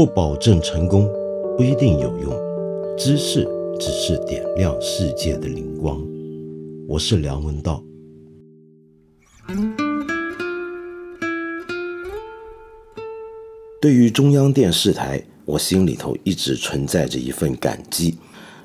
不保证成功，不一定有用。知识只是点亮世界的灵光。我是梁文道。对于中央电视台，我心里头一直存在着一份感激。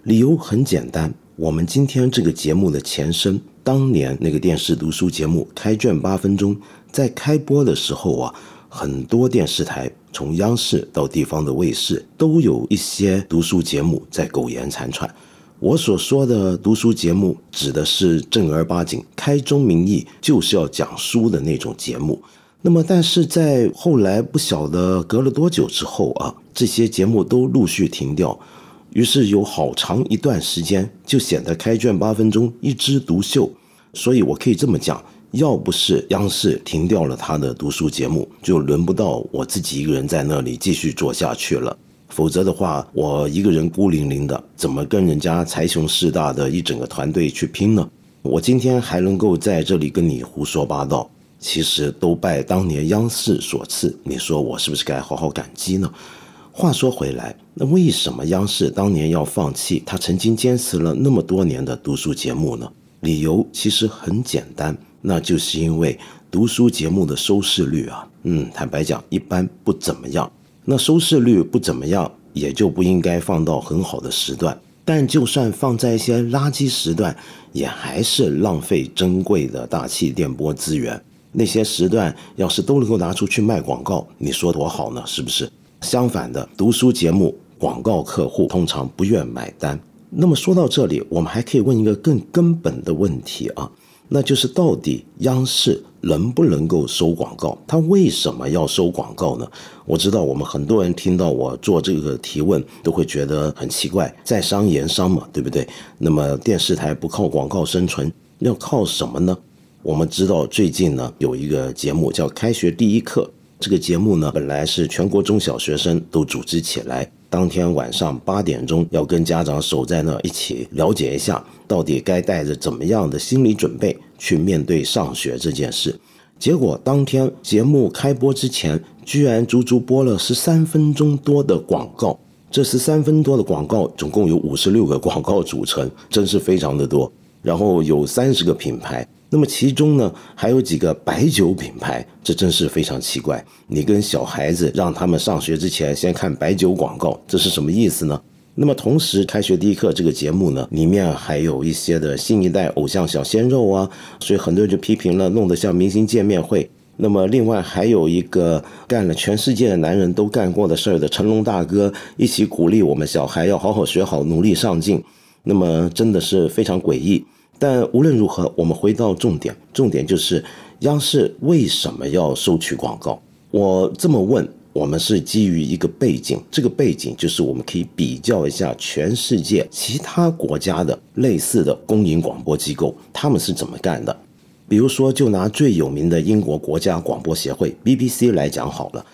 理由很简单，我们今天这个节目的前身，当年那个电视读书节目《开卷八分钟》在开播的时候啊，很多电视台。从央视到地方的卫视，都有一些读书节目在苟延残喘。我所说的读书节目，指的是正儿八经、开宗明义就是要讲书的那种节目。那么，但是在后来不晓得隔了多久之后啊，这些节目都陆续停掉，于是有好长一段时间就显得开卷八分钟一枝独秀。所以我可以这么讲。要不是央视停掉了他的读书节目，就轮不到我自己一个人在那里继续做下去了。否则的话，我一个人孤零零的，怎么跟人家财雄势大的一整个团队去拼呢？我今天还能够在这里跟你胡说八道，其实都拜当年央视所赐。你说我是不是该好好感激呢？话说回来，那为什么央视当年要放弃他曾经坚持了那么多年的读书节目呢？理由其实很简单。那就是因为读书节目的收视率啊，嗯，坦白讲一般不怎么样。那收视率不怎么样，也就不应该放到很好的时段。但就算放在一些垃圾时段，也还是浪费珍贵的大气电波资源。那些时段要是都能够拿出去卖广告，你说多好呢？是不是？相反的，读书节目广告客户通常不愿买单。那么说到这里，我们还可以问一个更根本的问题啊。那就是到底央视能不能够收广告？他为什么要收广告呢？我知道我们很多人听到我做这个提问，都会觉得很奇怪，在商言商嘛，对不对？那么电视台不靠广告生存，要靠什么呢？我们知道最近呢有一个节目叫《开学第一课》，这个节目呢本来是全国中小学生都组织起来。当天晚上八点钟要跟家长守在那一起了解一下，到底该带着怎么样的心理准备去面对上学这件事。结果当天节目开播之前，居然足足播了十三分钟多的广告。这十三分多的广告总共有五十六个广告组成，真是非常的多。然后有三十个品牌。那么其中呢，还有几个白酒品牌，这真是非常奇怪。你跟小孩子让他们上学之前先看白酒广告，这是什么意思呢？那么同时，开学第一课这个节目呢，里面还有一些的新一代偶像小鲜肉啊，所以很多人就批评了，弄得像明星见面会。那么另外还有一个干了全世界的男人都干过的事儿的成龙大哥，一起鼓励我们小孩要好好学好，努力上进。那么真的是非常诡异。但无论如何，我们回到重点，重点就是央视为什么要收取广告？我这么问，我们是基于一个背景，这个背景就是我们可以比较一下全世界其他国家的类似的公营广播机构，他们是怎么干的。比如说，就拿最有名的英国国家广播协会 BBC 来讲好了。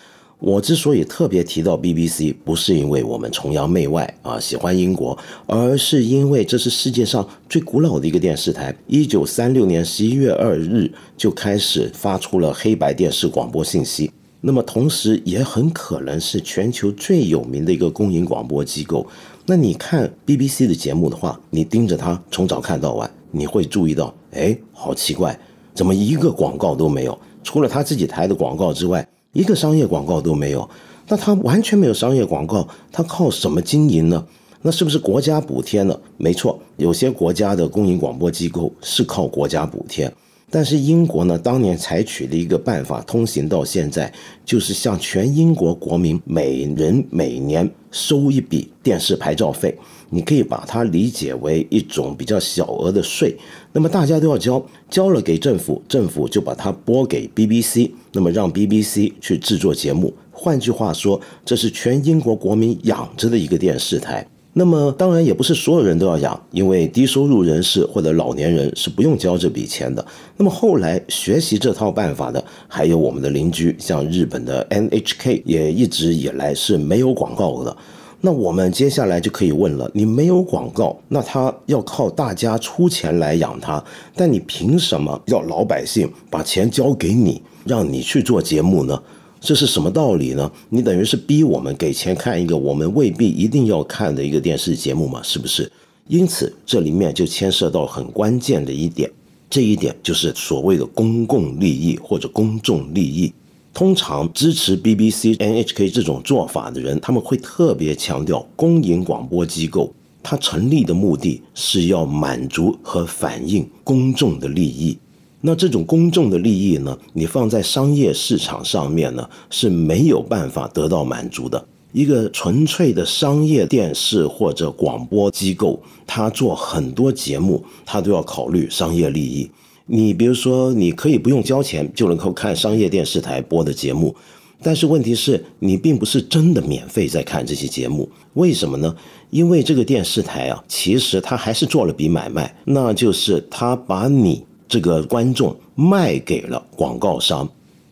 我之所以特别提到 BBC，不是因为我们崇洋媚外啊，喜欢英国，而是因为这是世界上最古老的一个电视台。一九三六年十一月二日就开始发出了黑白电视广播信息，那么同时也很可能是全球最有名的一个公营广播机构。那你看 BBC 的节目的话，你盯着它从早看到晚，你会注意到，哎，好奇怪，怎么一个广告都没有？除了他自己台的广告之外。一个商业广告都没有，那他完全没有商业广告，他靠什么经营呢？那是不是国家补贴呢？没错，有些国家的公营广播机构是靠国家补贴，但是英国呢，当年采取的一个办法，通行到现在，就是向全英国国民每人每年收一笔电视牌照费。你可以把它理解为一种比较小额的税，那么大家都要交，交了给政府，政府就把它拨给 BBC，那么让 BBC 去制作节目。换句话说，这是全英国国民养着的一个电视台。那么当然也不是所有人都要养，因为低收入人士或者老年人是不用交这笔钱的。那么后来学习这套办法的，还有我们的邻居，像日本的 NHK，也一直以来是没有广告的。那我们接下来就可以问了：你没有广告，那他要靠大家出钱来养他，但你凭什么要老百姓把钱交给你，让你去做节目呢？这是什么道理呢？你等于是逼我们给钱看一个我们未必一定要看的一个电视节目嘛？是不是？因此，这里面就牵涉到很关键的一点，这一点就是所谓的公共利益或者公众利益。通常支持 BBC、NHK 这种做法的人，他们会特别强调公营广播机构它成立的目的是要满足和反映公众的利益。那这种公众的利益呢？你放在商业市场上面呢是没有办法得到满足的。一个纯粹的商业电视或者广播机构，它做很多节目，它都要考虑商业利益。你比如说，你可以不用交钱就能够看商业电视台播的节目，但是问题是你并不是真的免费在看这些节目。为什么呢？因为这个电视台啊，其实它还是做了笔买卖，那就是它把你。这个观众卖给了广告商，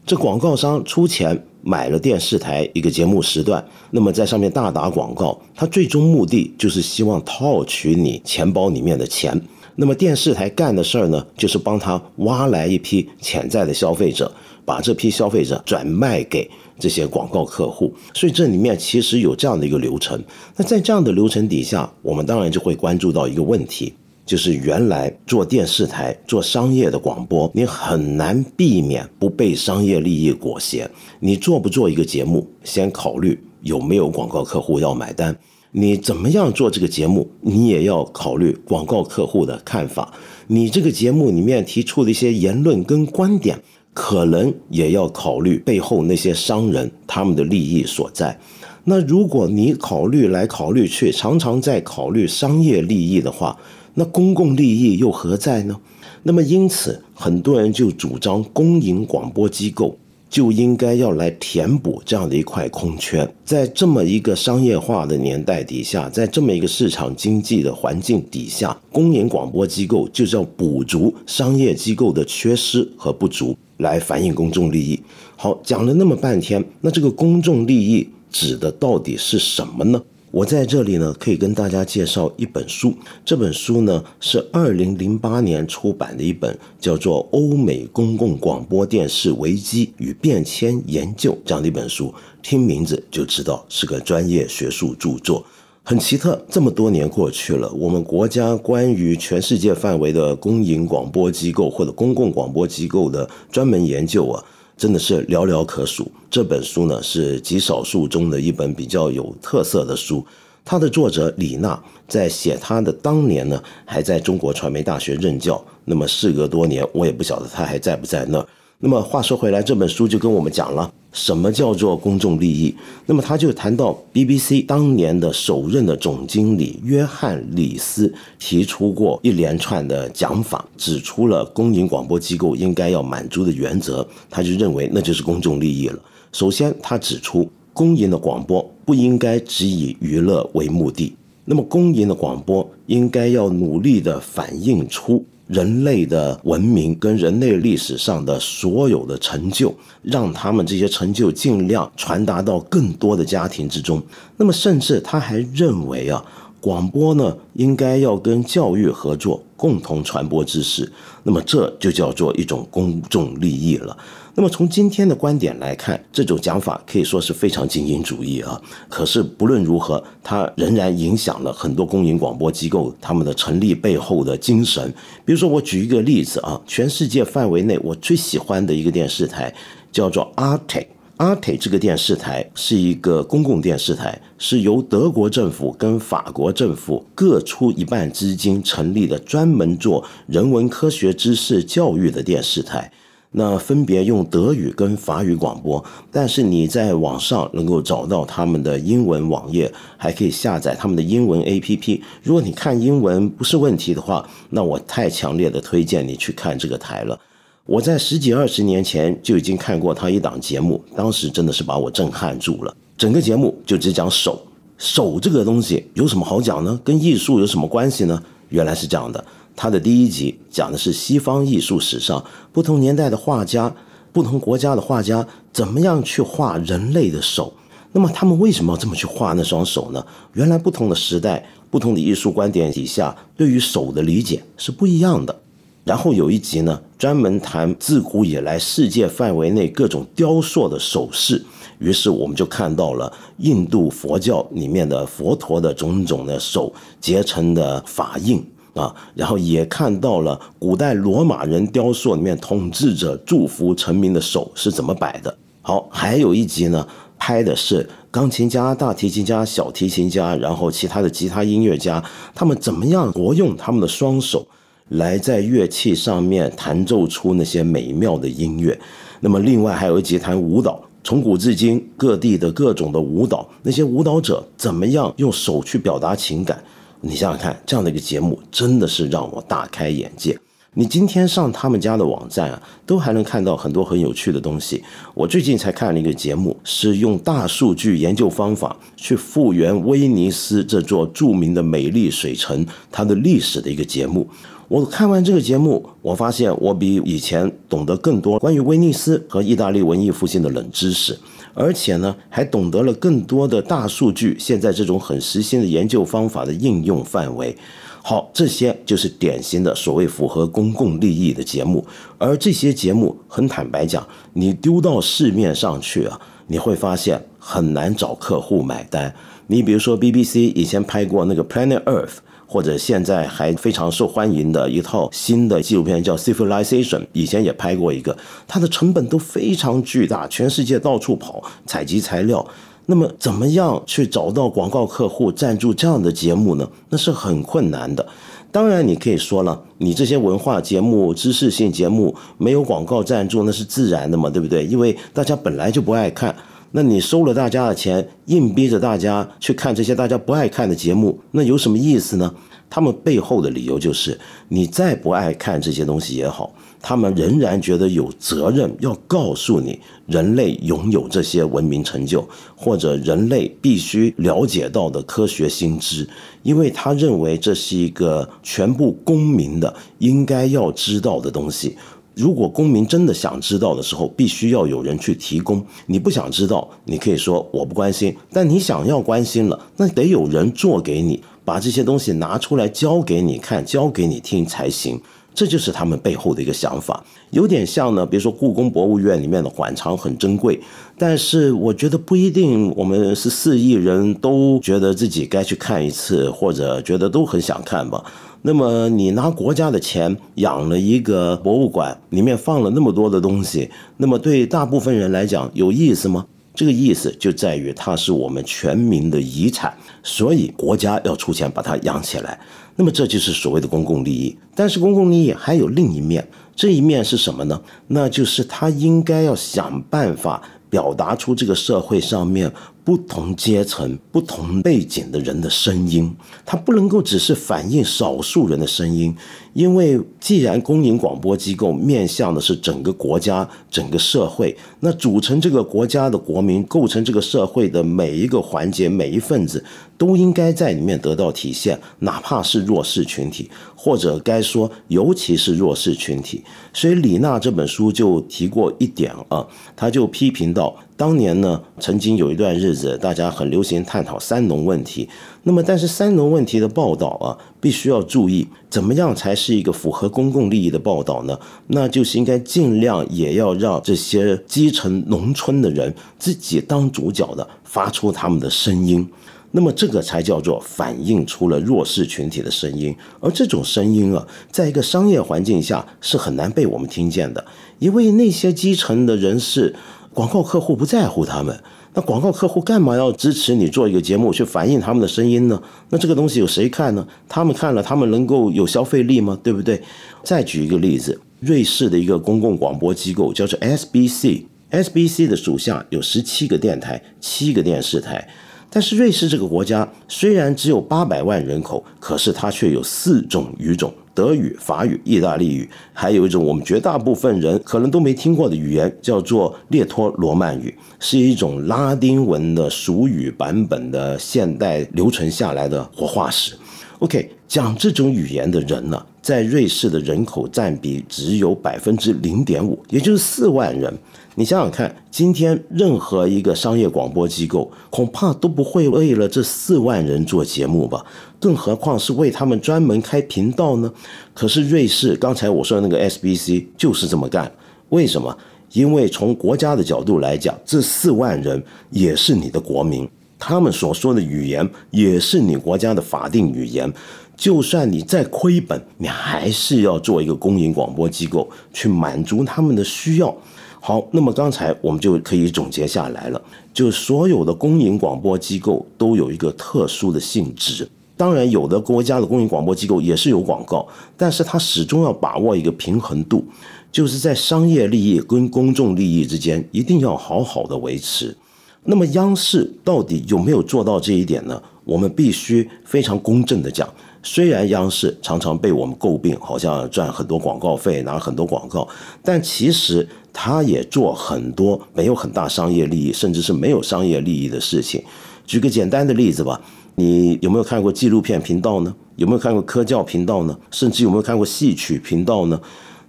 这广告商出钱买了电视台一个节目时段，那么在上面大打广告，他最终目的就是希望套取你钱包里面的钱。那么电视台干的事儿呢，就是帮他挖来一批潜在的消费者，把这批消费者转卖给这些广告客户。所以这里面其实有这样的一个流程。那在这样的流程底下，我们当然就会关注到一个问题。就是原来做电视台、做商业的广播，你很难避免不被商业利益裹挟。你做不做一个节目，先考虑有没有广告客户要买单。你怎么样做这个节目，你也要考虑广告客户的看法。你这个节目里面提出的一些言论跟观点，可能也要考虑背后那些商人他们的利益所在。那如果你考虑来考虑去，常常在考虑商业利益的话，那公共利益又何在呢？那么因此，很多人就主张公营广播机构就应该要来填补这样的一块空缺。在这么一个商业化的年代底下，在这么一个市场经济的环境底下，公营广播机构就是要补足商业机构的缺失和不足，来反映公众利益。好，讲了那么半天，那这个公众利益指的到底是什么呢？我在这里呢，可以跟大家介绍一本书。这本书呢是二零零八年出版的一本，叫做《欧美公共广播电视危机与变迁研究》这样的一本书。听名字就知道是个专业学术著作。很奇特，这么多年过去了，我们国家关于全世界范围的公营广播机构或者公共广播机构的专门研究啊。真的是寥寥可数。这本书呢，是极少数中的一本比较有特色的书。它的作者李娜在写他的当年呢，还在中国传媒大学任教。那么事隔多年，我也不晓得他还在不在那儿。那么话说回来，这本书就跟我们讲了什么叫做公众利益。那么他就谈到 BBC 当年的首任的总经理约翰里斯提出过一连串的讲法，指出了公营广播机构应该要满足的原则。他就认为那就是公众利益了。首先，他指出公营的广播不应该只以娱乐为目的，那么公营的广播应该要努力的反映出。人类的文明跟人类历史上的所有的成就，让他们这些成就尽量传达到更多的家庭之中。那么，甚至他还认为啊，广播呢应该要跟教育合作，共同传播知识。那么，这就叫做一种公众利益了。那么从今天的观点来看，这种讲法可以说是非常精英主义啊。可是不论如何，它仍然影响了很多公营广播机构他们的成立背后的精神。比如说，我举一个例子啊，全世界范围内我最喜欢的一个电视台叫做 Arte。Arte 这个电视台是一个公共电视台，是由德国政府跟法国政府各出一半资金成立的，专门做人文科学知识教育的电视台。那分别用德语跟法语广播，但是你在网上能够找到他们的英文网页，还可以下载他们的英文 APP。如果你看英文不是问题的话，那我太强烈的推荐你去看这个台了。我在十几二十年前就已经看过他一档节目，当时真的是把我震撼住了。整个节目就只讲手，手这个东西有什么好讲呢？跟艺术有什么关系呢？原来是这样的。他的第一集讲的是西方艺术史上不同年代的画家、不同国家的画家怎么样去画人类的手。那么他们为什么要这么去画那双手呢？原来不同的时代、不同的艺术观点底下，对于手的理解是不一样的。然后有一集呢，专门谈自古以来世界范围内各种雕塑的手势。于是我们就看到了印度佛教里面的佛陀的种种的手结成的法印啊，然后也看到了古代罗马人雕塑里面统治者祝福臣民的手是怎么摆的。好，还有一集呢，拍的是钢琴家、大提琴家、小提琴家，然后其他的吉他音乐家，他们怎么样活用他们的双手来在乐器上面弹奏出那些美妙的音乐。那么另外还有一集谈舞蹈。从古至今，各地的各种的舞蹈，那些舞蹈者怎么样用手去表达情感？你想想看，这样的一个节目真的是让我大开眼界。你今天上他们家的网站啊，都还能看到很多很有趣的东西。我最近才看了一个节目，是用大数据研究方法去复原威尼斯这座著名的美丽水城它的历史的一个节目。我看完这个节目，我发现我比以前懂得更多关于威尼斯和意大利文艺复兴的冷知识，而且呢，还懂得了更多的大数据现在这种很实心的研究方法的应用范围。好，这些就是典型的所谓符合公共利益的节目，而这些节目很坦白讲，你丢到市面上去啊，你会发现很难找客户买单。你比如说 BBC 以前拍过那个 Planet Earth。或者现在还非常受欢迎的一套新的纪录片叫《Civilization》，以前也拍过一个，它的成本都非常巨大，全世界到处跑采集材料。那么，怎么样去找到广告客户赞助这样的节目呢？那是很困难的。当然，你可以说了，你这些文化节目、知识性节目没有广告赞助，那是自然的嘛，对不对？因为大家本来就不爱看。那你收了大家的钱，硬逼着大家去看这些大家不爱看的节目，那有什么意思呢？他们背后的理由就是，你再不爱看这些东西也好，他们仍然觉得有责任要告诉你，人类拥有这些文明成就，或者人类必须了解到的科学新知，因为他认为这是一个全部公民的应该要知道的东西。如果公民真的想知道的时候，必须要有人去提供。你不想知道，你可以说我不关心；但你想要关心了，那得有人做给你，把这些东西拿出来教给你看、教给你听才行。这就是他们背后的一个想法，有点像呢。比如说，故宫博物院里面的馆藏很珍贵，但是我觉得不一定，我们是四亿人都觉得自己该去看一次，或者觉得都很想看吧。那么你拿国家的钱养了一个博物馆，里面放了那么多的东西，那么对大部分人来讲有意思吗？这个意思就在于它是我们全民的遗产，所以国家要出钱把它养起来。那么这就是所谓的公共利益。但是公共利益还有另一面，这一面是什么呢？那就是他应该要想办法表达出这个社会上面。不同阶层、不同背景的人的声音，它不能够只是反映少数人的声音，因为既然公营广播机构面向的是整个国家、整个社会，那组成这个国家的国民、构成这个社会的每一个环节、每一份子，都应该在里面得到体现，哪怕是弱势群体，或者该说尤其是弱势群体。所以李娜这本书就提过一点啊，他就批评到。当年呢，曾经有一段日子，大家很流行探讨三农问题。那么，但是三农问题的报道啊，必须要注意，怎么样才是一个符合公共利益的报道呢？那就是应该尽量也要让这些基层农村的人自己当主角的，发出他们的声音。那么，这个才叫做反映出了弱势群体的声音。而这种声音啊，在一个商业环境下是很难被我们听见的，因为那些基层的人士。广告客户不在乎他们，那广告客户干嘛要支持你做一个节目去反映他们的声音呢？那这个东西有谁看呢？他们看了，他们能够有消费力吗？对不对？再举一个例子，瑞士的一个公共广播机构叫做 SBC，SBC 的属下有十七个电台，七个电视台。但是瑞士这个国家虽然只有八百万人口，可是它却有四种语种：德语、法语、意大利语，还有一种我们绝大部分人可能都没听过的语言，叫做列托罗曼语，是一种拉丁文的俗语版本的现代留存下来的活化石。OK，讲这种语言的人呢，在瑞士的人口占比只有百分之零点五，也就是四万人。你想想看，今天任何一个商业广播机构，恐怕都不会为了这四万人做节目吧？更何况是为他们专门开频道呢？可是瑞士刚才我说的那个 SBC 就是这么干，为什么？因为从国家的角度来讲，这四万人也是你的国民，他们所说的语言也是你国家的法定语言。就算你再亏本，你还是要做一个公营广播机构，去满足他们的需要。好，那么刚才我们就可以总结下来了，就所有的公营广播机构都有一个特殊的性质。当然，有的国家的公营广播机构也是有广告，但是它始终要把握一个平衡度。就是在商业利益跟公众利益之间，一定要好好的维持。那么央视到底有没有做到这一点呢？我们必须非常公正的讲，虽然央视常常被我们诟病，好像赚很多广告费，拿很多广告，但其实他也做很多没有很大商业利益，甚至是没有商业利益的事情。举个简单的例子吧，你有没有看过纪录片频道呢？有没有看过科教频道呢？甚至有没有看过戏曲频道呢？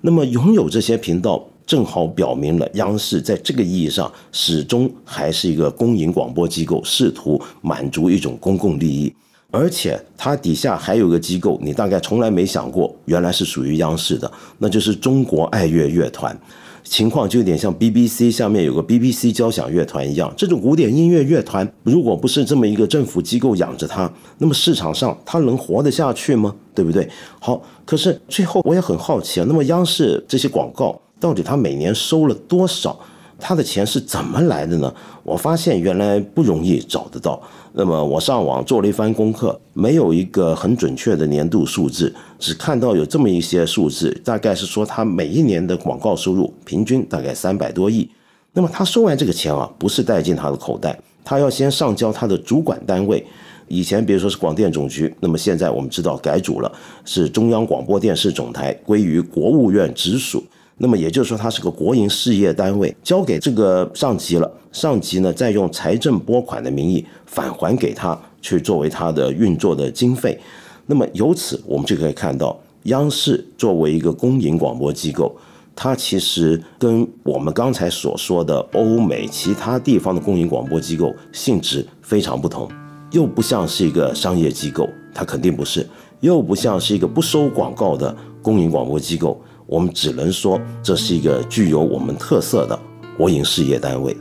那么，拥有这些频道，正好表明了央视在这个意义上始终还是一个公营广播机构，试图满足一种公共利益。而且，它底下还有个机构，你大概从来没想过，原来是属于央视的，那就是中国爱乐乐团。情况就有点像 BBC 下面有个 BBC 交响乐团一样，这种古典音乐乐团，如果不是这么一个政府机构养着它，那么市场上它能活得下去吗？对不对？好，可是最后我也很好奇啊，那么央视这些广告到底它每年收了多少？他的钱是怎么来的呢？我发现原来不容易找得到。那么我上网做了一番功课，没有一个很准确的年度数字，只看到有这么一些数字，大概是说他每一年的广告收入平均大概三百多亿。那么他收完这个钱啊，不是带进他的口袋，他要先上交他的主管单位。以前比如说是广电总局，那么现在我们知道改组了，是中央广播电视总台归于国务院直属。那么也就是说，它是个国营事业单位，交给这个上级了。上级呢，再用财政拨款的名义返还给他，去作为他的运作的经费。那么由此，我们就可以看到，央视作为一个公营广播机构，它其实跟我们刚才所说的欧美其他地方的公营广播机构性质非常不同，又不像是一个商业机构，它肯定不是；又不像是一个不收广告的公营广播机构。我们只能说，这是一个具有我们特色的国营事业单位。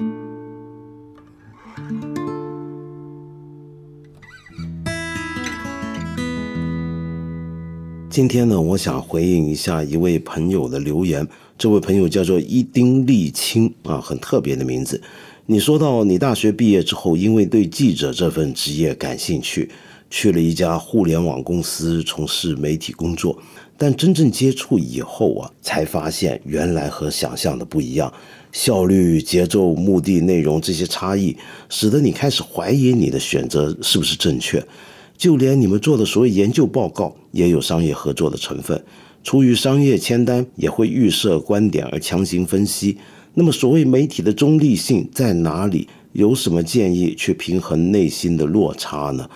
今天呢，我想回应一下一位朋友的留言。这位朋友叫做伊丁立青啊，很特别的名字。你说到你大学毕业之后，因为对记者这份职业感兴趣，去了一家互联网公司从事媒体工作。但真正接触以后啊，才发现原来和想象的不一样，效率、节奏、目的、内容这些差异，使得你开始怀疑你的选择是不是正确。就连你们做的所谓研究报告，也有商业合作的成分，出于商业签单，也会预设观点而强行分析。那么，所谓媒体的中立性在哪里？有什么建议去平衡内心的落差呢？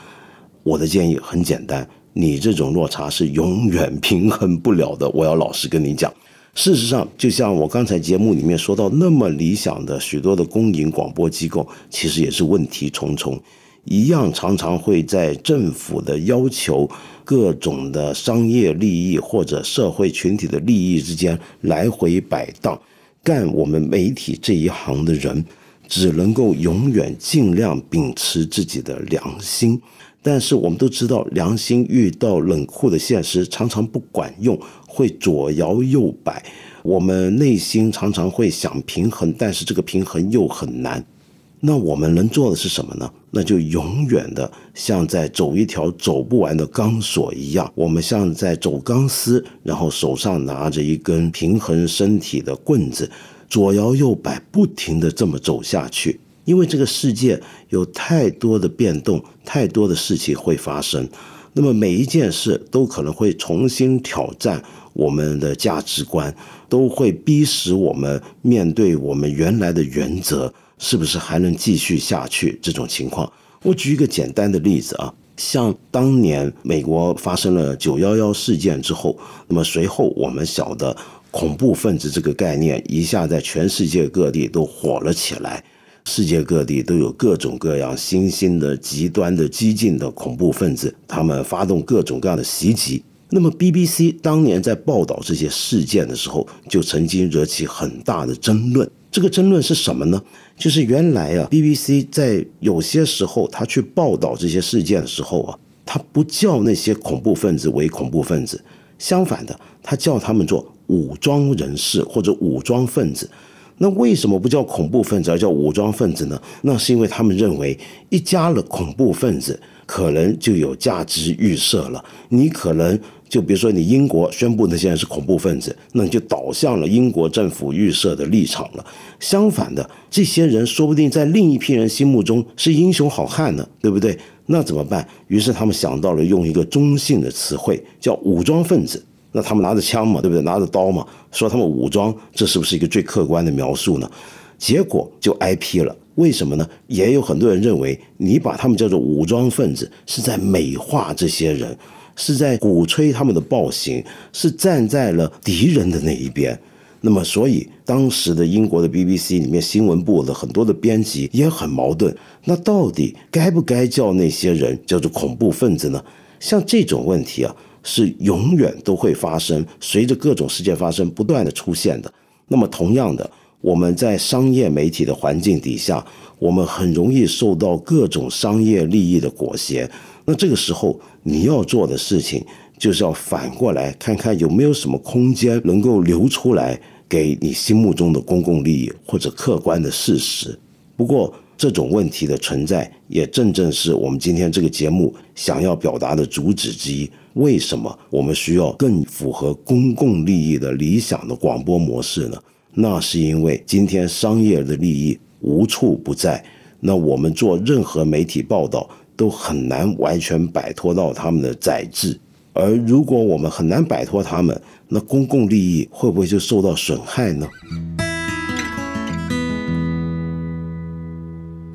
我的建议很简单。你这种落差是永远平衡不了的，我要老实跟你讲。事实上，就像我刚才节目里面说到，那么理想的许多的公营广播机构，其实也是问题重重，一样常常会在政府的要求、各种的商业利益或者社会群体的利益之间来回摆荡。干我们媒体这一行的人，只能够永远尽量秉持自己的良心。但是我们都知道，良心遇到冷酷的现实，常常不管用，会左摇右摆。我们内心常常会想平衡，但是这个平衡又很难。那我们能做的是什么呢？那就永远的像在走一条走不完的钢索一样，我们像在走钢丝，然后手上拿着一根平衡身体的棍子，左摇右摆，不停的这么走下去。因为这个世界有太多的变动，太多的事情会发生，那么每一件事都可能会重新挑战我们的价值观，都会逼使我们面对我们原来的原则，是不是还能继续下去？这种情况，我举一个简单的例子啊，像当年美国发生了九幺幺事件之后，那么随后我们晓得恐怖分子这个概念一下在全世界各地都火了起来，世界各地都有各种各样新兴的极端的激进的恐怖分子，他们发动各种各样的袭击。那么 BBC 当年在报道这些事件的时候，就曾经惹起很大的争论。这个争论是什么呢？就是原来啊，BBC 在有些时候他去报道这些事件的时候啊，他不叫那些恐怖分子为恐怖分子，相反的，他叫他们做武装人士或者武装分子。那为什么不叫恐怖分子而叫武装分子呢？那是因为他们认为一加了恐怖分子，可能就有价值预设了，你可能。就比如说，你英国宣布那些人是恐怖分子，那你就导向了英国政府预设的立场了。相反的，这些人说不定在另一批人心目中是英雄好汉呢，对不对？那怎么办？于是他们想到了用一个中性的词汇，叫武装分子。那他们拿着枪嘛，对不对？拿着刀嘛，说他们武装，这是不是一个最客观的描述呢？结果就挨批了。为什么呢？也有很多人认为，你把他们叫做武装分子，是在美化这些人。是在鼓吹他们的暴行，是站在了敌人的那一边。那么，所以当时的英国的 BBC 里面新闻部的很多的编辑也很矛盾。那到底该不该叫那些人叫做恐怖分子呢？像这种问题啊，是永远都会发生，随着各种事件发生，不断的出现的。那么，同样的，我们在商业媒体的环境底下，我们很容易受到各种商业利益的裹挟。那这个时候，你要做的事情就是要反过来看看有没有什么空间能够留出来给你心目中的公共利益或者客观的事实。不过，这种问题的存在也正正是我们今天这个节目想要表达的主旨之一。为什么我们需要更符合公共利益的理想的广播模式呢？那是因为今天商业的利益无处不在。那我们做任何媒体报道。都很难完全摆脱到他们的宰制，而如果我们很难摆脱他们，那公共利益会不会就受到损害呢？